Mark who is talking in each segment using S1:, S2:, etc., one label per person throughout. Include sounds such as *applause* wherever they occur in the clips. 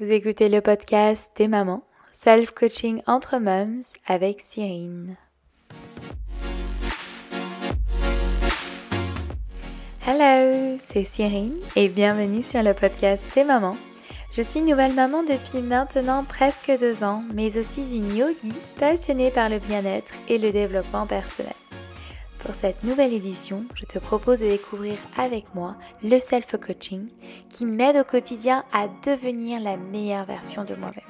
S1: Vous écoutez le podcast des mamans, self-coaching entre mums avec Cyrine. Hello, c'est Cyrine et bienvenue sur le podcast des mamans. Je suis nouvelle maman depuis maintenant presque deux ans, mais aussi une yogi passionnée par le bien-être et le développement personnel. Pour cette nouvelle édition, je te propose de découvrir avec moi le self-coaching qui m'aide au quotidien à devenir la meilleure version de moi-même.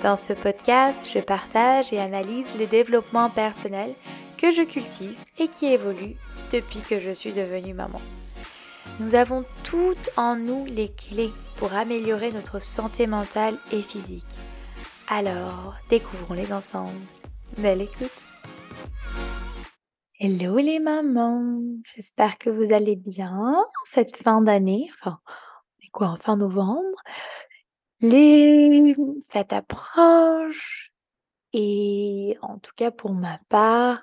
S1: Dans ce podcast, je partage et analyse le développement personnel que je cultive et qui évolue depuis que je suis devenue maman. Nous avons toutes en nous les clés pour améliorer notre santé mentale et physique. Alors, découvrons-les ensemble. Belle écoute Hello les mamans, j'espère que vous allez bien cette fin d'année, enfin, c'est quoi, en fin novembre. Les fêtes approchent et en tout cas pour ma part,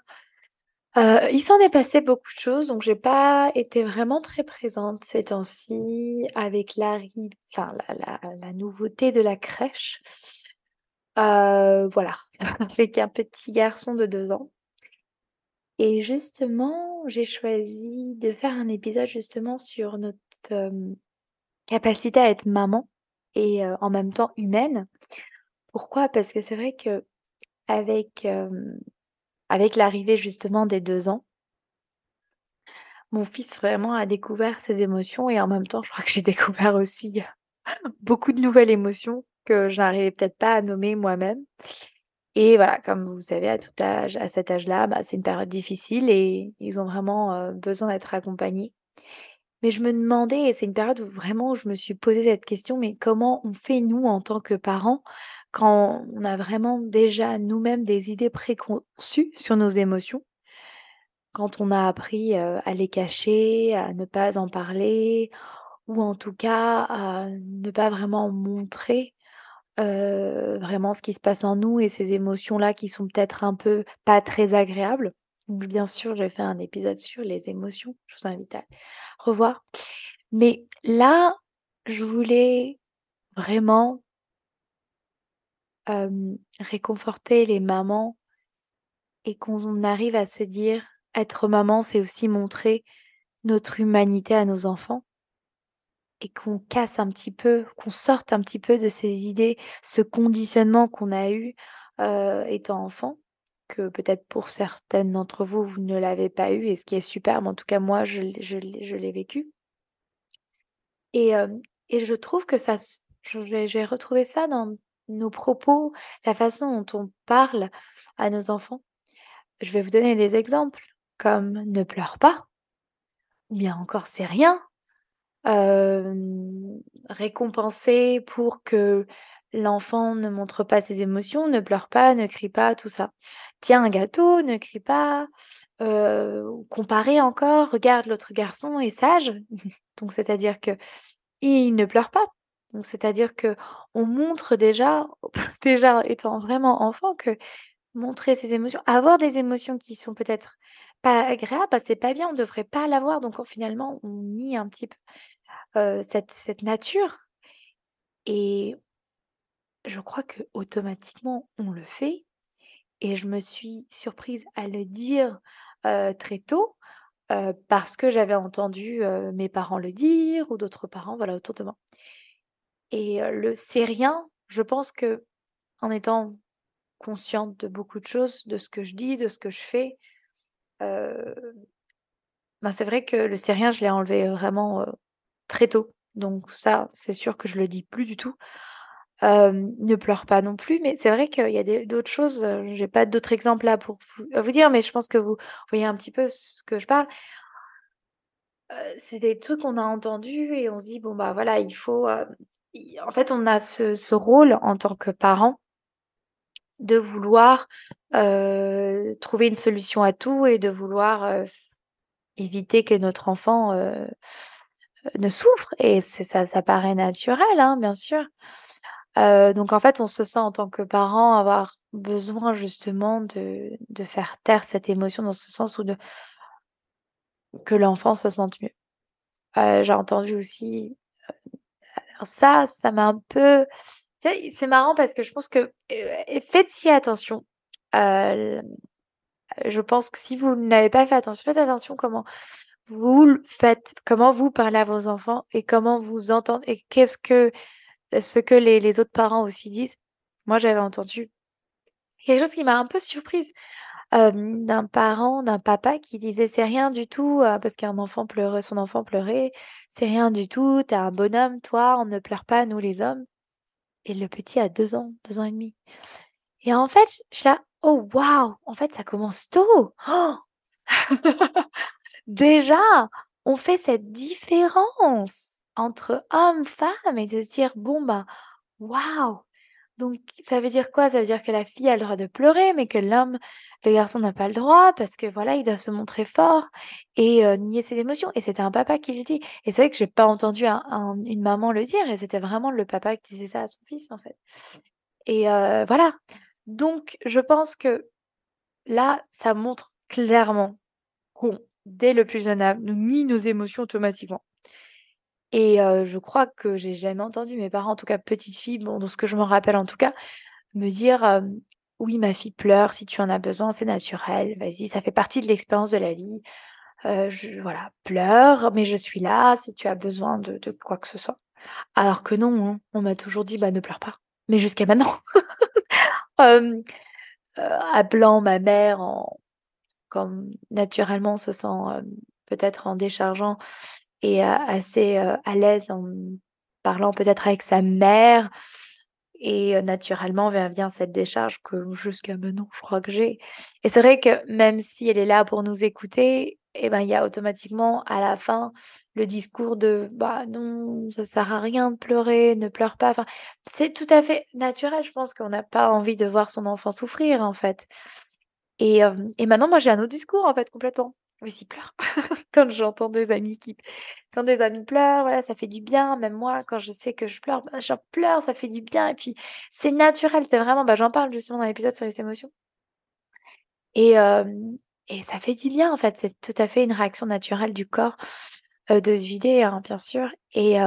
S1: euh, il s'en est passé beaucoup de choses, donc j'ai pas été vraiment très présente ces temps-ci avec l'arrivée, enfin la, la, nouveauté de la crèche. Euh, voilà, *laughs* avec un petit garçon de deux ans. Et justement, j'ai choisi de faire un épisode justement sur notre capacité à être maman et en même temps humaine. Pourquoi? Parce que c'est vrai que avec, avec l'arrivée justement des deux ans mon fils vraiment a découvert ses émotions et en même temps, je crois que j'ai *laughs* découvert aussi beaucoup de nouvelles émotions que je n'arrivais peut-être pas à nommer moi-même. Et voilà, comme vous savez, à tout âge, à cet âge-là, bah, c'est une période difficile et ils ont vraiment besoin d'être accompagnés. Mais je me demandais, et c'est une période où vraiment je me suis posé cette question, mais comment on fait nous en tant que parents quand on a vraiment déjà nous-mêmes des idées préconçues sur nos émotions, quand on a appris à les cacher, à ne pas en parler, ou en tout cas à ne pas vraiment montrer vraiment ce qui se passe en nous et ces émotions-là qui sont peut-être un peu pas très agréables. Donc bien sûr, j'ai fait un épisode sur les émotions, je vous invite à revoir. Mais là, je voulais vraiment réconforter les mamans et qu'on arrive à se dire être maman, c'est aussi montrer notre humanité à nos enfants et qu'on casse un petit peu, qu'on sorte un petit peu de ces idées, ce conditionnement qu'on a eu étant enfant, que peut-être pour certaines d'entre vous, vous ne l'avez pas eu, et ce qui est super, mais en tout cas moi, je, l'ai vécu. Et, et, je trouve que ça, j'ai retrouvé ça dans nos propos, la façon dont on parle à nos enfants. Je vais vous donner des exemples, comme ne pleure pas, ou bien encore c'est rien, récompenser pour que l'enfant ne montre pas ses émotions, ne pleure pas, ne crie pas, tout ça. Tiens un gâteau, ne crie pas, comparer encore, regarde l'autre garçon est sage, *laughs* donc c'est-à-dire que il ne pleure pas. Donc c'est-à-dire que on montre déjà, *laughs* déjà étant vraiment enfant, que montrer ses émotions, avoir des émotions qui sont peut-être pas agréables, bah, c'est pas bien, on devrait pas l'avoir. Donc finalement, on nie un petit peu cette, cette nature. Et je crois que automatiquement on le fait. Et je me suis surprise à le dire très tôt parce que j'avais entendu mes parents le dire ou d'autres parents voilà autour de moi. Et le c'est rien, je pense que en étant consciente de beaucoup de choses, de ce que je dis, de ce que je fais, ben c'est vrai que le c'est rien, je l'ai enlevé vraiment très tôt. Donc ça, c'est sûr que je le dis plus du tout. ne pleure pas non plus, mais c'est vrai qu'il y a d'autres choses, j'ai pas d'autres exemples là pour vous, vous dire, mais je pense que vous voyez un petit peu ce que je parle. c'est des trucs qu'on a entendus et on se dit: «Bon, bah, voilà, il faut», en fait, on a ce ce rôle en tant que parent de vouloir, trouver une solution à tout et de vouloir, éviter que notre enfant, ne souffre et ça ça paraît naturel, hein, bien sûr. donc en fait, on se sent en tant que parent avoir besoin justement de de faire taire cette émotion dans ce sens où de que l'enfant se sente mieux. j'ai entendu aussi, Alors ça, ça m'a un peu c'est marrant parce que je pense que, heu, faites-y attention. Je pense que si vous n'avez pas fait attention, faites attention comment vous le faites, comment vous parlez à vos enfants et comment vous entendez et qu'est-ce que ce que les autres parents aussi disent? Moi, j'avais entendu quelque chose qui m'a un peu surprise, d'un parent, d'un papa qui disait: «C'est rien du tout», heu, parce qu'un enfant pleurait son enfant pleurait: «C'est rien du tout, tu es un bonhomme toi, on ne pleure pas nous les hommes» et le petit a 2 ans, 2 ans et demi et en fait, je suis là: «Oh waouh! En fait, ça commence tôt!» *laughs* Déjà, on fait cette différence entre hommes, femmes et de se dire: «Bon, bah, waouh!» donc ça veut dire quoi? Ça veut dire que la fille a le droit de pleurer, mais que l'homme le garçon n'a pas le droit parce que voilà, il doit se montrer fort et heu, nier ses émotions et c'était un papa qui le dit et c'est vrai que j'ai pas entendu un un une maman le dire et c'était vraiment le papa qui disait ça à son fils, en fait et heu, voilà. Donc je pense que là, ça montre clairement qu'on dès le plus jeune âge, nous nie nos émotions automatiquement et heu, je crois que j'ai jamais entendu mes parents, en tout cas petite fille, bon, dans ce que je m'en rappelle en tout cas, me dire, «Oui, ma fille pleure, si tu en as besoin, c'est naturel, vas-y, ça fait partie de l'expérience de la vie, je voilà, pleure, mais je suis là si tu as besoin de quoi que ce soit». Alors que non, hein, on m'a toujours dit: «Bah, ne pleure pas», mais jusqu'à maintenant. *laughs* Heu, appelant ma mère en naturellement se sent, hem, peut-être en déchargeant et a assez, heu, à l'aise en parlant peut-être avec sa mère et naturellement vient vient cette décharge que jusqu'à maintenant je crois que j'ai. Et c'est vrai que même si elle est là pour nous écouter et ben, il y a automatiquement à la fin le discours de: «Bah non, ça sert à rien de pleurer, ne pleure pas». Enfin, c'est tout à fait naturel, je pense qu'on n'a pas envie de voir son enfant souffrir, en fait et et maintenant moi j'ai un autre discours, en fait, complètement. «Vas-y pleure». *laughs* Quand j'entends des amis qui quand des amis pleurent, voilà, ça fait du bien. Même moi, quand je sais que je pleure, bah, je pleure, ça fait du bien et puis c'est naturel, c'est vraiment bah, j'en parle justement dans l'épisode sur les émotions et et ça fait du bien, en fait. C'est tout à fait une réaction naturelle du corps, de se vider, hein, bien sûr et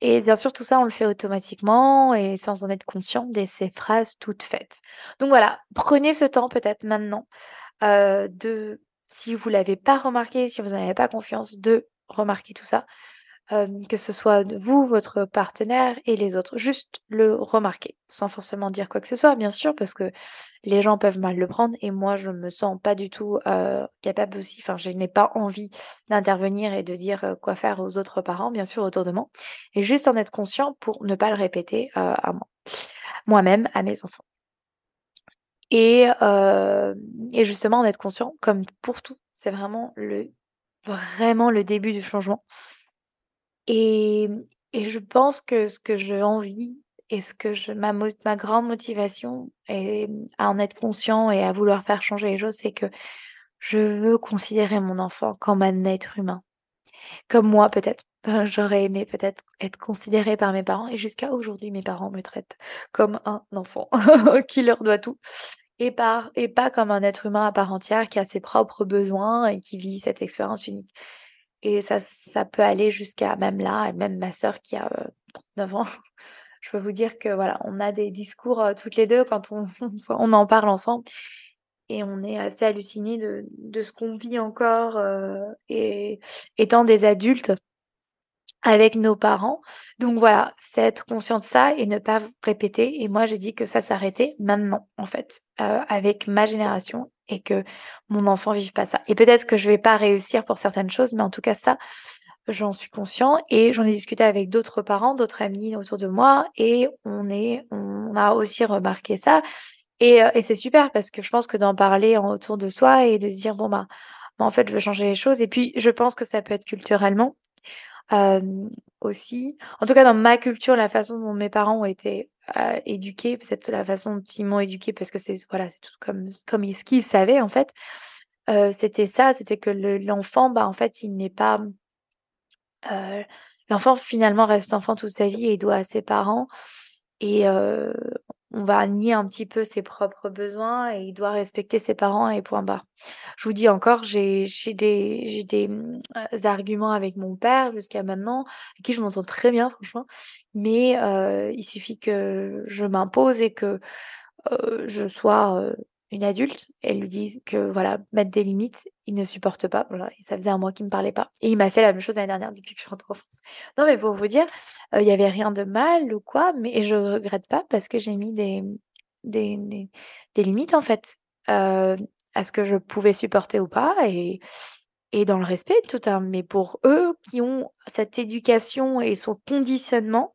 S1: et bien sûr, tout ça, on le fait automatiquement et sans en être conscient dès ces phrases toutes faites. Donc voilà, prenez ce temps peut-être maintenant, heu, de si vous l'avez pas remarqué, si vous en avez pas confiance, de remarquer tout ça, que ce soit vous, votre partenaire et les autres. Juste le remarquer, sans forcément dire quoi que ce soit, bien sûr, parce que les gens peuvent mal le prendre et moi, je me sens pas du tout, capable aussi enfin, je n'ai pas envie d'intervenir et de dire, quoi faire aux autres parents, bien sûr, autour de moi et juste en être conscient pour ne pas le répéter, à moi moi-même, à mes enfants. Et et justement en être conscient, comme pour tout, c'est vraiment le vraiment le début du changement. Et je pense que ce que j'ai envie et ce que ma grande motivation à en être conscient et à vouloir faire changer les choses, c'est que je veux considérer mon enfant comme un être humain. Comme moi peut-être, j'aurais aimé peut-être être considérée par mes parents et jusqu'à aujourd'hui mes parents me traitent comme un enfant *laughs* qui leur doit tout et pas comme un être humain à part entière qui a ses propres besoins et qui vit cette expérience unique. Et ça ça peut aller jusqu'à même là et même ma sœur qui a, heu, 39 ans, *laughs* je peux vous dire que voilà, on a des discours, heu, toutes les 2 quand on *laughs* on en parle ensemble. Et on est assez hallucinés de de ce qu'on vit encore, heu et étant des adultes avec nos parents. Donc voilà, c'est être conscient de ça et ne pas répéter. Et moi j'ai dit que ça s'arrêtait maintenant, en fait, heu, avec ma génération et que mon enfant vive pas ça. Et peut-être que je vais pas réussir pour certaines choses, mais en tout cas ça, j'en suis conscient et j'en ai discuté avec d'autres parents, d'autres amis autour de moi et on est on a aussi remarqué ça. Et et c'est super parce que je pense que d'en parler autour de soi et de se dire: «Bon, bah, bah, en fait, je veux changer les choses» et puis je pense que ça peut être culturellement, hem, aussi. En tout cas, dans ma culture, la façon dont mes parents ont été, heu, éduqués, peut-être la façon dont ils m'ont éduquée parce que c'est voilà, c'est tout comme comme ce qu'ils savaient, en fait, heu, c'était ça, c'était que le l'enfant, bah, en fait, il n'est pas, l'enfant finalement reste enfant toute sa vie et doit à ses parents et on va nier un petit peu ses propres besoins et il doit respecter ses parents et point barre. Je vous dis encore, j'ai des mmh, arguments avec mon père jusqu'à maintenant, avec qui je m'entends très bien franchement, mais heu, il suffit que je m'impose et que, heu, je sois, une adulte et lui dise que voilà, mettre des limites, il ne supporte pas, voilà ça faisait un mois qu'il me parlait pas et il m'a fait la même chose l'année dernière depuis que je suis rentrée en France. Non mais pour vous dire, heu, il y avait rien de mal ou quoi, mais je regrette pas parce que j'ai mis des, des des limites en fait, heu, à ce que je pouvais supporter ou pas et et dans le respect tout un mais pour eux qui ont cette éducation et son conditionnement,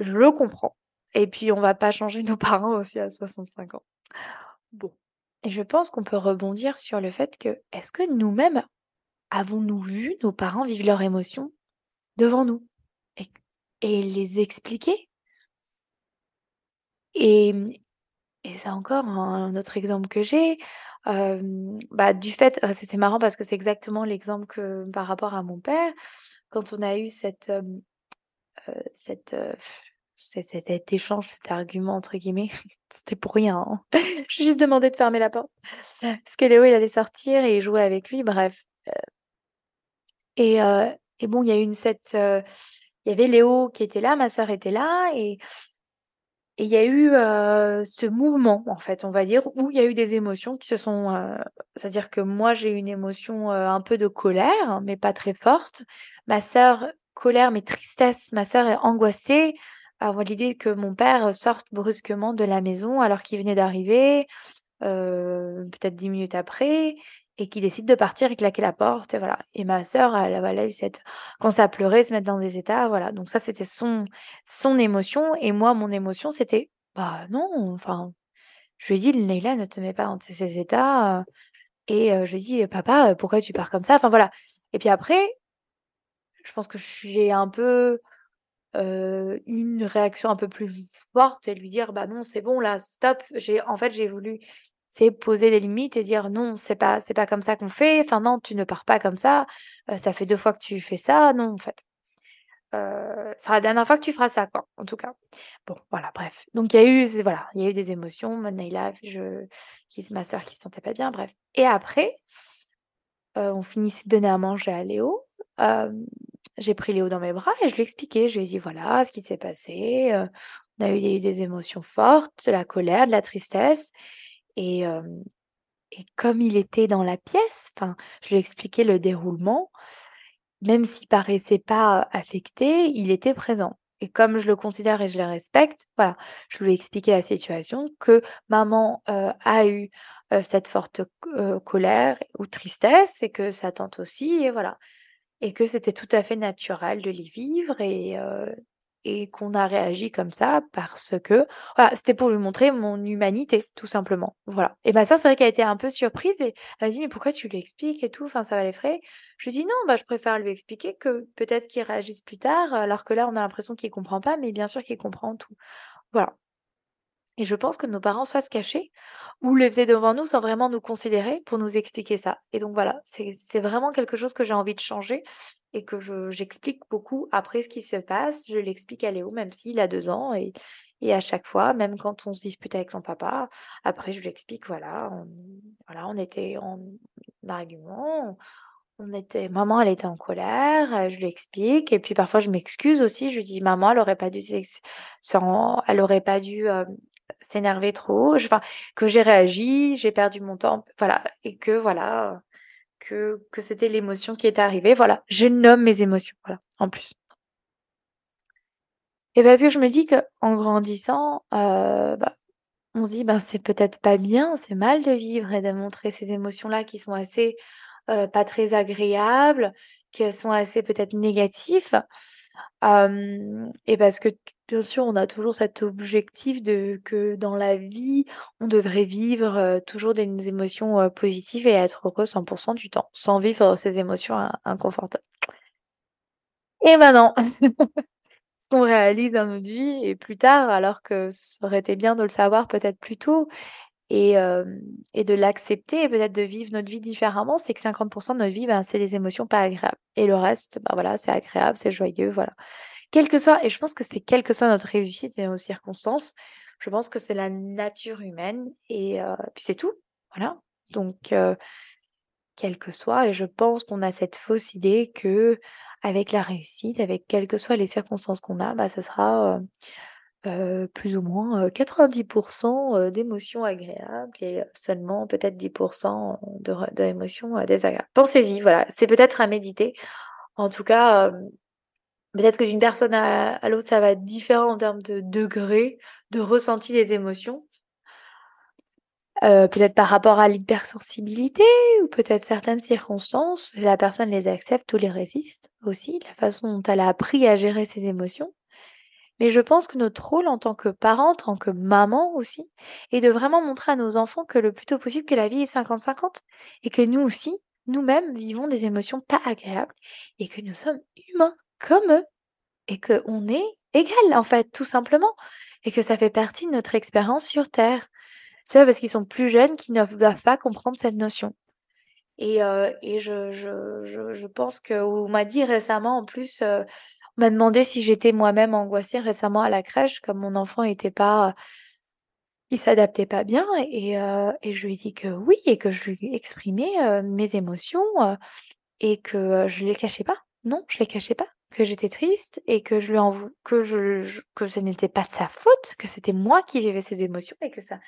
S1: je le comprends et puis on va pas changer nos *laughs* parents aussi à 65 ans. Bon et je pense qu'on peut rebondir sur le fait que, est-ce que nous-mêmes avons-nous vu nos parents vivre leurs émotions devant nous et les expliquer? Et et c'est encore un autre exemple que j'ai, bah, du fait ah c'est marrant parce que c'est exactement l'exemple que par rapport à mon père, quand on a eu cette, heu, cette, heu, cet «échange», cet «argument» entre guillemets, *laughs* c'était pour rien, hein. *laughs* J'ai juste demandé de fermer la porte parce que Léo, il allait sortir et jouer avec lui, bref, heu et heu et bon, il y a eu une cette, heu, il y avait Léo qui était là, ma sœur était là et et il y a eu, ce mouvement, en fait, on va dire, où il y a eu des émotions qui se sont, c'est-à-dire que moi, j'ai eu une émotion, un peu de colère, mais pas très forte. Ma sœur, colère mais tristesse. Ma sœur est angoissée à voir l'idée que mon père sorte brusquement de la maison alors qu'il venait d'arriver, heu, peut-être 10 minutes après et qu'il décide de partir et claquer la porte et voilà. Et ma sœur, elle elle a eu cette commencer à pleurer, se mettre dans des états, voilà. Donc ça, c'était son son émotion et moi, mon émotion, c'était: «Bah, non, enfin» je lui ai dit: «Leïla, ne te mets pas dans ces états, heu» et heu, je lui ai dit: «Papa, pourquoi tu pars comme ça?» enfin voilà. Et puis après je pense que j'ai un peu, une réaction un peu plus forte et lui dire: «Bah, non, c'est bon là, stop». J'ai en fait, j'ai voulu, c'est poser des limites et dire: «Non, c'est pas c'est pas comme ça qu'on fait, enfin non, tu ne pars pas comme ça, ça fait 2 fois que tu fais ça, non, en fait, heu, ce sera la dernière fois que tu feras ça, quoi, en tout cas». Bon, voilà, bref, donc il y a eu c'est voilà, il y a eu des émotions, Neïla, je qui c'est ma sœur qui se sentait pas bien, bref et après on finissait de donner à manger à Léo, j'ai pris Léo dans mes bras et je lui ai expliqué. Je lui ai dit: «Voilà ce qui s'est passé, heu, on a eu des émotions fortes, de la colère, de la tristesse» et et comme il était dans la pièce, je lui ai expliqué le déroulement, même s'il paraissait pas affecté, il était présent et comme je le considère et je le respecte, voilà, je lui ai expliqué la situation, que maman, heu, a eu, cette forte colère ou tristesse et que sa tante aussi et voilà et que c'était tout à fait naturel de les vivre et et qu'on a réagi comme ça parce que voilà, c'était pour lui montrer mon humanité, tout simplement, voilà et ma sœur, c'est vrai qu'elle était un peu surprise et elle m'a dit: «Mais pourquoi tu lui expliques et tout, enfin, ça va l'effrayer». Je lui dit: «Non, bah, je préfère lui expliquer que peut-être qu'il réagisse plus tard, alors que là, on a l'impression qu'il comprend pas, mais bien sûr qu'il comprend tout». Voilà et je pense que nos parents soit se cachaient ou le faisaient devant nous sans vraiment nous considérer pour nous expliquer ça et donc voilà, c'est vraiment quelque chose que j'ai envie de changer et que je j'explique beaucoup après ce qui se passe. Je l'explique à Léo, même s'il a 2 ans et et à chaque fois, même quand on se dispute avec son papa, après je lui explique, voilà, on voilà, on était en argument, on était maman, elle était en colère, heu, je lui explique et puis parfois je m'excuse aussi. Je lui dis: «Maman, elle aurait pas dû elle aurait pas dû, hem, s'énerver trop, j enfin, que j'ai réagi, j'ai perdu mon temps», voilà et que voilà, que que c'était l'émotion qui était arrivée, voilà. Je nomme mes émotions, voilà, en plus. Et parce que je me dis qu'en grandissant, heu, bah, on se dit: «Ben, c'est peut-être pas bien, c'est mal de vivre et de montrer ces émotions-là qui sont assez, heu, pas très agréables, qu'elles sont assez peut-être négatifs». Hem et parce que bien sûr, on a toujours cet objectif de que dans la vie, on devrait vivre, toujours des émotions, positives et être heureux 100 du temps, sans vivre ces émotions in inconfortables. Et ben, non! *laughs* Ce qu'on réalise dans notre vie et plus tard, alors que ça aurait été bien de le savoir peut-être plus tôt et et de l'accepter et peut-être de vivre notre vie différemment, c'est que 50 de notre vie, ben, c'est des émotions pas agréables et le reste, bah, voilà, c'est agréable, c'est joyeux, voilà. Quel que soit et je pense que c'est quelle que soit notre réussite et nos circonstances, Je pense que c'est la nature humaine et puis c'est tout, voilà. Donc heu, quel que soit et je pense qu'on a cette fausse idée qu'avec la réussite, avec quelles que soient les circonstances qu'on a, bah, ça sera, plus ou moins, heu, 90 heu, d'émotions agréables et seulement peut-être 10 de re d'émotions, heu, désagréables. Pensez-y, voilà, c'est peut-être à méditer. En tout cas, peut-être que d'une personne à l'autre, ça va être différent en termes de degré de ressenti des émotions. Heu, peut-être par rapport à l'hypersensibilité ou peut-être certaines circonstances, la personne les accepte ou les résiste aussi, la façon dont elle a appris à gérer ses émotions. Mais je pense que notre rôle en tant que parent, en tant que maman aussi, est de vraiment montrer à nos enfants que le plus tôt possible que la vie est 50-50 et que nous aussi, nous-mêmes vivons des émotions pas agréables et que nous sommes humains comme eux et qu'on est égal en fait, tout simplement et que ça fait partie de notre expérience sur terre. C'est pas parce qu'ils sont plus jeunes qu'ils ne doivent pas comprendre cette notion. Et heu et je je je je pense qu'on m'a dit récemment en plus, heu, on m'a demandé si j'étais moi-même angoissée récemment à la crèche, comme mon enfant était pas il s'adaptait pas bien et heu et je lui ai dit que oui et que je lui exprimais, mes émotions, et que, je les cachais pas. Non, je les cachais pas, que j'étais triste et que je lui en vou que je je que ce n'était pas de sa faute, que c'était moi qui vivais ces émotions et que ça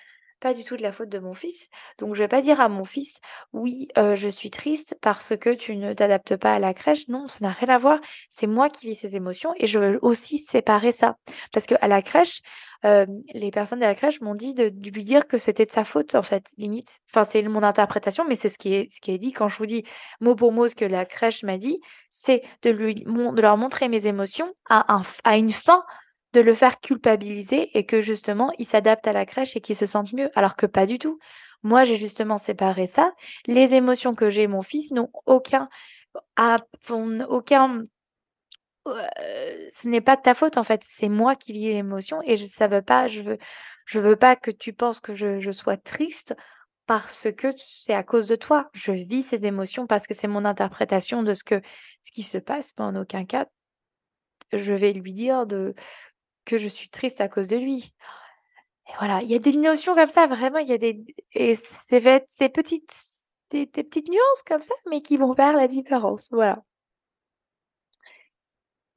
S1: pas du tout de la faute de mon fils. Donc je vais pas dire à mon fils: «Oui, heu, je suis triste parce que tu ne t'adaptes pas à la crèche». Non, ça n'a rien à voir. C'est moi qui vis ces émotions et je veux aussi séparer ça. Parce qu'à la crèche, hem, les personnes de la crèche m'ont dit de lui dire que c'était de sa faute, en fait, limite. Enfin, c'est mon interprétation, mais c'est ce qui est ce qui est dit. Quand je vous dis mot pour mot ce que la crèche m'a dit, c'est de lui de leur montrer mes émotions à à une fin de le faire culpabiliser et que justement il s'adapte à la crèche et qu'il se sente mieux, alors que pas du tout. Moi, j'ai justement séparé ça. Les émotions que j'ai, mon fils n'ont aucun aucun heu, ce n'est pas de ta faute en fait, c'est moi qui vis l'émotion et je ça veut pas je veux je veux pas que tu penses que je je sois triste parce que c'est à cause de toi. Je vis ces émotions parce que c'est mon interprétation de ce que ce qui se passe, mais en aucun cas, je vais lui dire de que je suis triste à cause de lui. Et voilà, il y a des notions comme ça, vraiment, il y a des et fait ces petites des petites nuances comme ça, mais qui vont faire la différence, voilà.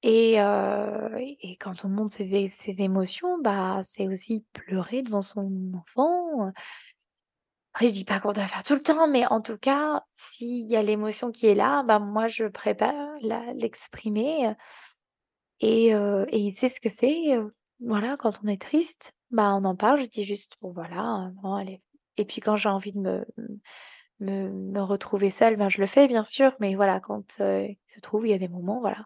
S1: Et heu et quand on montre ses ses émotions, bah, c'est aussi pleurer devant son enfant, après je dis pas qu'on doit faire tout le temps, mais en tout cas, s'il y a l'émotion qui est là, bah, moi je prépare l'exprimer, et il sait ce que c'est, voilà, quand on est triste, bah, on en parle, je dis juste: «Bon voilà, heu, bon allez» et puis quand j'ai envie de me me retrouver seule, ben, je le fais bien sûr, mais voilà, quand, il se trouve, il y a des moments, voilà,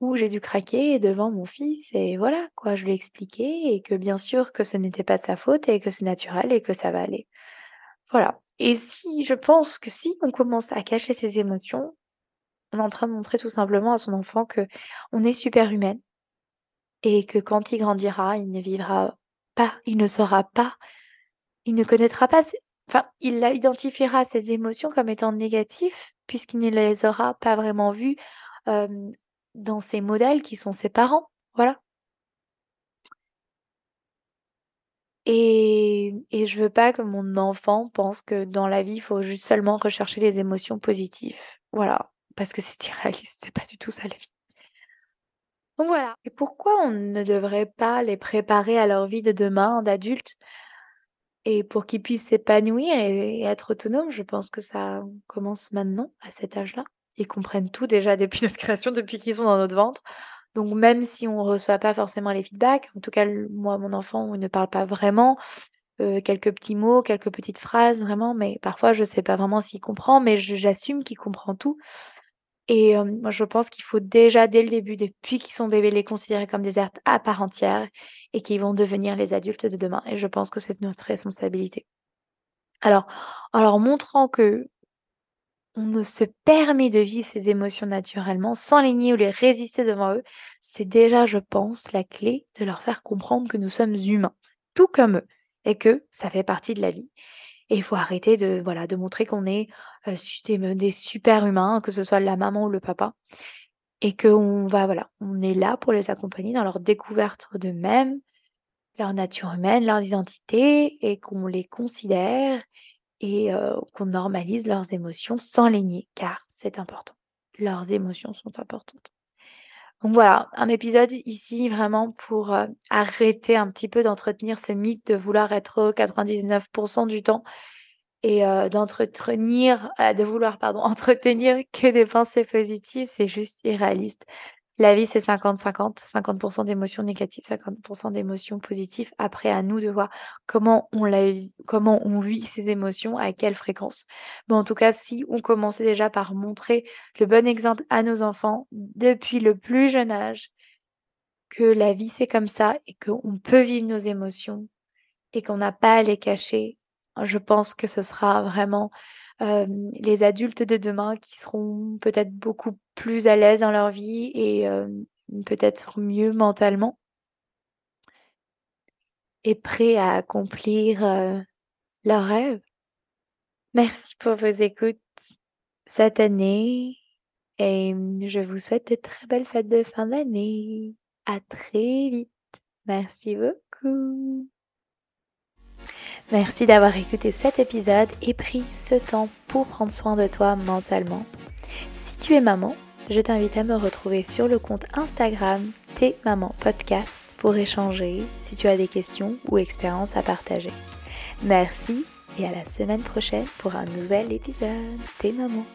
S1: où j'ai dû craquer devant mon fils et voilà, quoi, je lui ai expliqué et que bien sûr que ce n'était pas de sa faute et que c'est naturel et que ça va aller. Voilà et si je pense que si on commence à cacher ses émotions, on est en train de montrer tout simplement à son enfant que on est super humaine et que quand il grandira, il ne vivra pas, il ne saura pas, il ne connaîtra pas enfin, il identifiera ses émotions comme étant négatives puisqu'il ne les aura pas vraiment vues, dans ses modèles qui sont ses parents, voilà. Et et je veux pas que mon enfant pense que dans la vie, il faut juste seulement rechercher les émotions positives, voilà, parce que c'est irréaliste, c'est pas du tout ça la vie. Donc voilà et pourquoi on ne devrait pas les préparer à leur vie de demain d'adultes et pour qu'ils puissent s'épanouir et être autonomes? Je pense que ça commence maintenant, à cet âge-là. Ils comprennent tout déjà depuis *laughs* notre création, depuis qu'ils sont dans notre ventre. Donc même si on reçoit pas forcément les feedbacks, en tout cas moi, mon enfant, il ne parle pas vraiment, heu, quelques petits mots, quelques petites phrases vraiment, mais parfois je sais pas vraiment s'il comprend, mais j'assume qu'il comprend tout et hem, moi je pense qu'il faut déjà dès le début, depuis qu'ils sont bébés, les considérer comme des êtres à part entière et qu'ils vont devenir les adultes de demain et je pense que c'est notre responsabilité. Alors en montrant qu'on ne se permet de vivre ses émotions naturellement, sans les nier ou les résister devant eux, c'est déjà, je pense, la clé de leur faire comprendre que nous sommes humains, tout comme eux et que ça fait partie de la vie et il faut arrêter de, voilà, de montrer qu'on est, su des super humains, que ce soit la maman ou le papa et qu'on va, voilà, on est là pour les accompagner dans leur découverte d'eux-mêmes, leur nature humaine, leurs identités et qu'on les considère et qu'on normalise leurs émotions sans les nier, car c'est important. Leurs émotions sont importantes. Donc voilà, un épisode ici vraiment pour arrêter un petit peu d'entretenir ce mythe de vouloir être 99% du temps et d'entretenir, de vouloir pardon, *laughs* entretenir que des pensées positives, c'est juste irréaliste. La vie, c'est 50-50, 50 d'émotions négatives, 50 d'émotions positives. Après, à nous de voir comment on l'a comment on vit ces émotions, à quelle fréquence. Mais en tout cas, si on commençait déjà par montrer le bon exemple à nos enfants depuis le plus jeune âge, que la vie, c'est comme ça et qu'on peut vivre nos émotions et qu'on n'a pas à les cacher, je pense que ce sera vraiment les adultes de demain qui seront peut-être beaucoup plus à l'aise dans leur vie et peut-être mieux mentalement et prêts à accomplir leurs rêves. Merci pour vos écoutes cette année et je vous souhaite de très belles fêtes de fin d'année. À très vite. Merci beaucoup. Merci d'avoir écouté cet épisode et pris ce temps pour prendre soin de toi mentalement. Si tu es maman, je t'invite à me retrouver sur le compte Instagram Tes Maman Podcast pour échanger si tu as des questions ou expériences à partager. Merci et à la semaine prochaine pour un nouvel épisode Tes Mamans.